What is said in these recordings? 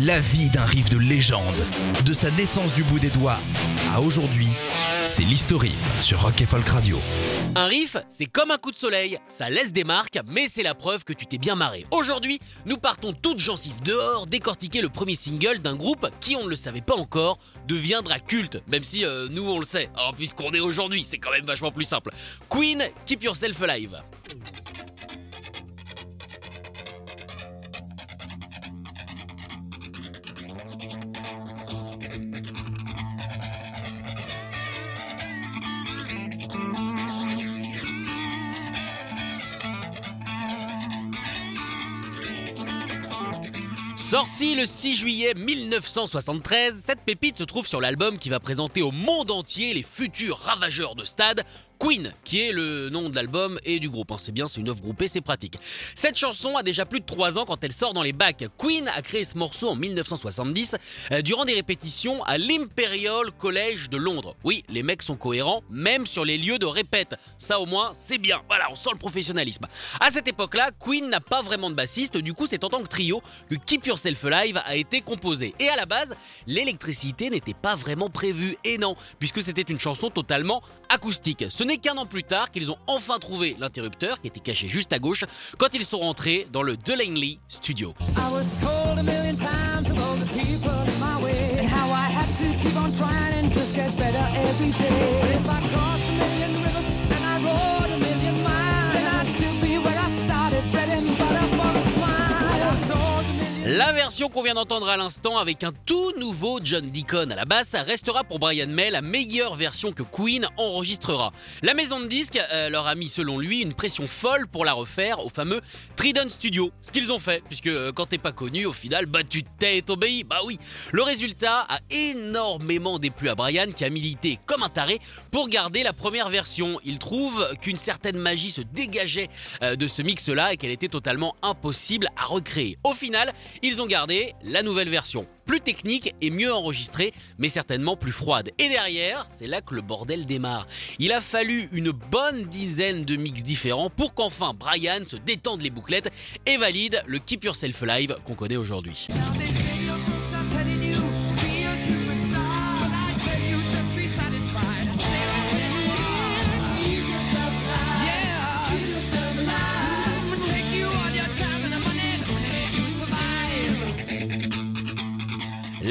La vie d'un riff de légende, de sa naissance du bout des doigts à aujourd'hui, c'est l'historif sur Rock et Folk Radio. Un riff, c'est comme un coup de soleil, ça laisse des marques, mais c'est la preuve que tu t'es bien marré. Aujourd'hui, nous partons toutes gencives dehors décortiquer le premier single d'un groupe qui, on ne le savait pas encore, deviendra culte, même si euh, nous on le sait. Alors puisqu'on est aujourd'hui, c'est quand même vachement plus simple. Queen, Keep Yourself Alive. Sorti le 6 juillet 1973, cette pépite se trouve sur l'album qui va présenter au monde entier les futurs ravageurs de stade, Queen, qui est le nom de l'album et du groupe. Hein, c'est bien, c'est une œuvre groupée, c'est pratique. Cette chanson a déjà plus de 3 ans quand elle sort dans les bacs. Queen a créé ce morceau en 1970 euh, durant des répétitions à l'Imperial College de Londres. Oui, les mecs sont cohérents, même sur les lieux de répète. Ça au moins, c'est bien. Voilà, on sent le professionnalisme. À cette époque-là, Queen n'a pas vraiment de bassiste, du coup c'est en tant que trio que Keep Yourself Alive a été composé. Et à la base, l'électricité n'était pas vraiment prévue. Et non, puisque c'était une chanson totalement acoustique. N'est qu'un an plus tard qu'ils ont enfin trouvé l'interrupteur qui était caché juste à gauche quand ils sont rentrés dans le Delaney Studio. Version qu'on vient d'entendre à l'instant avec un tout nouveau John Deacon à la basse restera pour Brian May la meilleure version que Queen enregistrera. La maison de disques euh, leur a mis selon lui une pression folle pour la refaire au fameux Trident Studio. Ce qu'ils ont fait, puisque euh, quand t'es pas connu, au final, bah tu t'es obéi. Bah oui. Le résultat a énormément déplu à Brian qui a milité comme un taré pour garder la première version. Il trouve qu'une certaine magie se dégageait euh, de ce mix-là et qu'elle était totalement impossible à recréer. Au final, ils ont gardé la nouvelle version. Plus technique et mieux enregistrée, mais certainement plus froide. Et derrière, c'est là que le bordel démarre. Il a fallu une bonne dizaine de mix différents pour qu'enfin Brian se détende les bouclettes et valide le Keep Yourself Alive qu'on connaît aujourd'hui.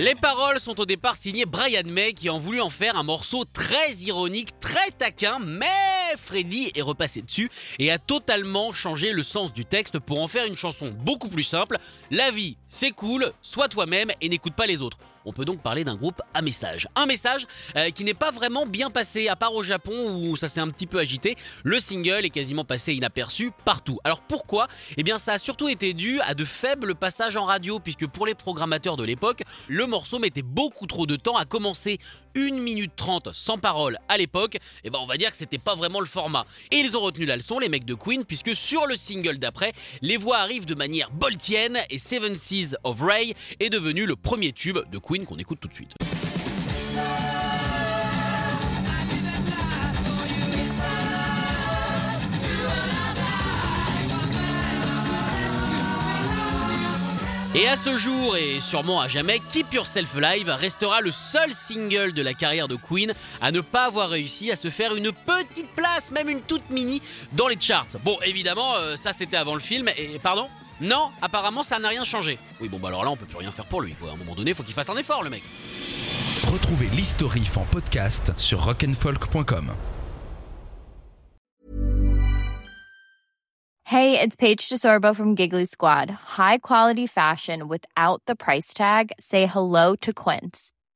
Les paroles sont au départ signées Brian May qui a voulu en faire un morceau très ironique, très taquin, mais Freddy est repassé dessus et a totalement changé le sens du texte pour en faire une chanson beaucoup plus simple. La vie, c'est cool, sois toi-même et n'écoute pas les autres. On peut donc parler d'un groupe à message. Un message euh, qui n'est pas vraiment bien passé, à part au Japon où ça s'est un petit peu agité. Le single est quasiment passé inaperçu partout. Alors pourquoi? Eh bien ça a surtout été dû à de faibles passages en radio, puisque pour les programmateurs de l'époque, le morceau mettait beaucoup trop de temps à commencer. 1 minute 30 sans parole à l'époque, et ben on va dire que c'était pas vraiment le format. Et ils ont retenu la leçon, les mecs de Queen, puisque sur le single d'après, les voix arrivent de manière boltienne et Seven Seas of Ray est devenu le premier tube de Queen qu'on écoute tout de suite. Et à ce jour, et sûrement à jamais, Keep Yourself Alive restera le seul single de la carrière de Queen à ne pas avoir réussi à se faire une petite place, même une toute mini, dans les charts. Bon, évidemment, euh, ça c'était avant le film, et pardon Non, apparemment ça n'a rien changé. Oui, bon, bah alors là, on peut plus rien faire pour lui. quoi. À un moment donné, faut qu'il fasse un effort, le mec. Retrouvez l'historif en podcast sur rockandfolk.com. Hey, it's Paige DeSorbo from Giggly Squad. High quality fashion without the price tag. Say hello to Quince.